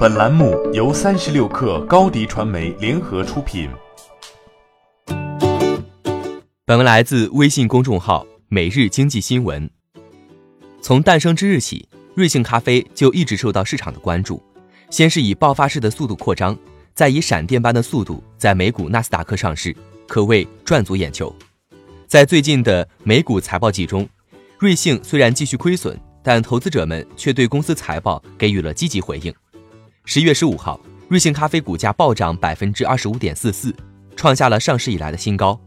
本栏目由三十六氪高低传媒联合出品。本文来自微信公众号《每日经济新闻》。从诞生之日起，瑞幸咖啡就一直受到市场的关注。先是以爆发式的速度扩张，再以闪电般的速度在美股纳斯达克上市，可谓赚足眼球。在最近的美股财报季中，瑞幸虽然继续亏损。但投资者们却对公司财报给予了积极回应。十一月十五号，瑞幸咖啡股价暴涨百分之二十五点四四，创下了上市以来的新高。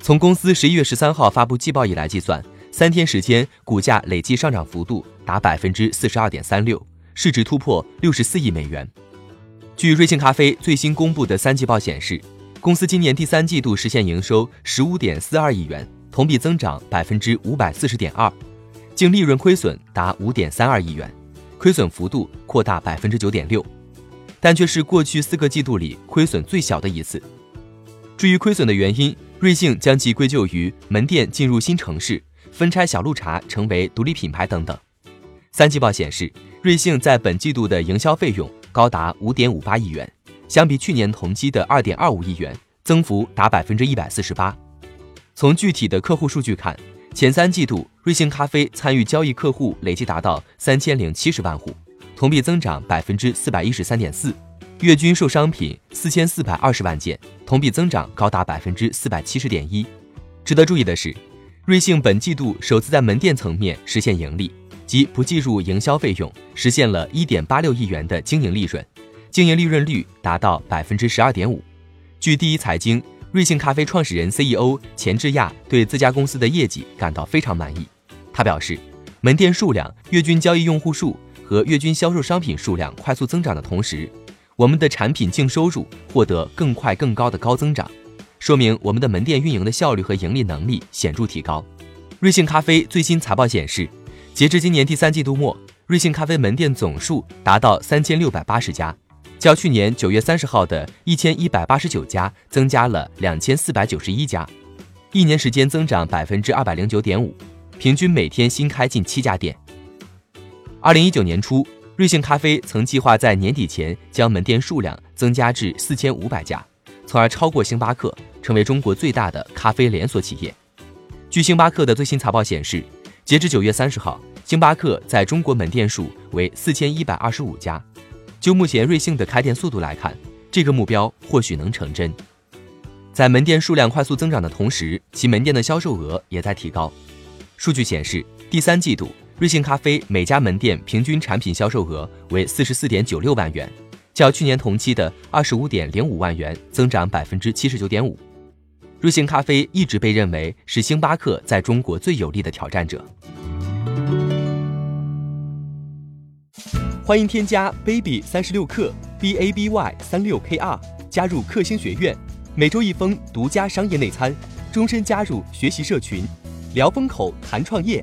从公司十一月十三号发布季报以来计算，三天时间股价累计上涨幅度达百分之四十二点三六，市值突破六十四亿美元。据瑞幸咖啡最新公布的三季报显示，公司今年第三季度实现营收十五点四二亿元，同比增长百分之五百四十点二。净利润亏损达五点三二亿元，亏损幅度扩大百分之九点六，但却是过去四个季度里亏损最小的一次。至于亏损的原因，瑞幸将其归咎于门店进入新城市、分拆小鹿茶成为独立品牌等等。三季报显示，瑞幸在本季度的营销费用高达五点五八亿元，相比去年同期的二点二五亿元，增幅达百分之一百四十八。从具体的客户数据看，前三季度，瑞幸咖啡参与交易客户累计达到三千零七十万户，同比增长百分之四百一十三点四；月均售商品四千四百二十万件，同比增长高达百分之四百七十点一。值得注意的是，瑞幸本季度首次在门店层面实现盈利，即不计入营销费用，实现了一点八六亿元的经营利润，经营利润率达到百分之十二点五。据第一财经。瑞幸咖啡创始人 CEO 钱志亚对自家公司的业绩感到非常满意。他表示，门店数量、月均交易用户数和月均销售商品数量快速增长的同时，我们的产品净收入获得更快更高的高增长，说明我们的门店运营的效率和盈利能力显著提高。瑞幸咖啡最新财报显示，截至今年第三季度末，瑞幸咖啡门店总数达到三千六百八十家。较去年九月三十号的一千一百八十九家增加了两千四百九十一家，一年时间增长百分之二百零九点五，平均每天新开近七家店。二零一九年初，瑞幸咖啡曾计划在年底前将门店数量增加至四千五百家，从而超过星巴克，成为中国最大的咖啡连锁企业。据星巴克的最新财报显示，截至九月三十号，星巴克在中国门店数为四千一百二十五家。就目前瑞幸的开店速度来看，这个目标或许能成真。在门店数量快速增长的同时，其门店的销售额也在提高。数据显示，第三季度瑞幸咖啡每家门店平均产品销售额为四十四点九六万元，较去年同期的二十五点零五万元增长百分之七十九点五。瑞幸咖啡一直被认为是星巴克在中国最有力的挑战者。欢迎添加 baby 三十六克 b a b y 三六 k r 加入克星学院，每周一封独家商业内参，终身加入学习社群，聊风口谈创业，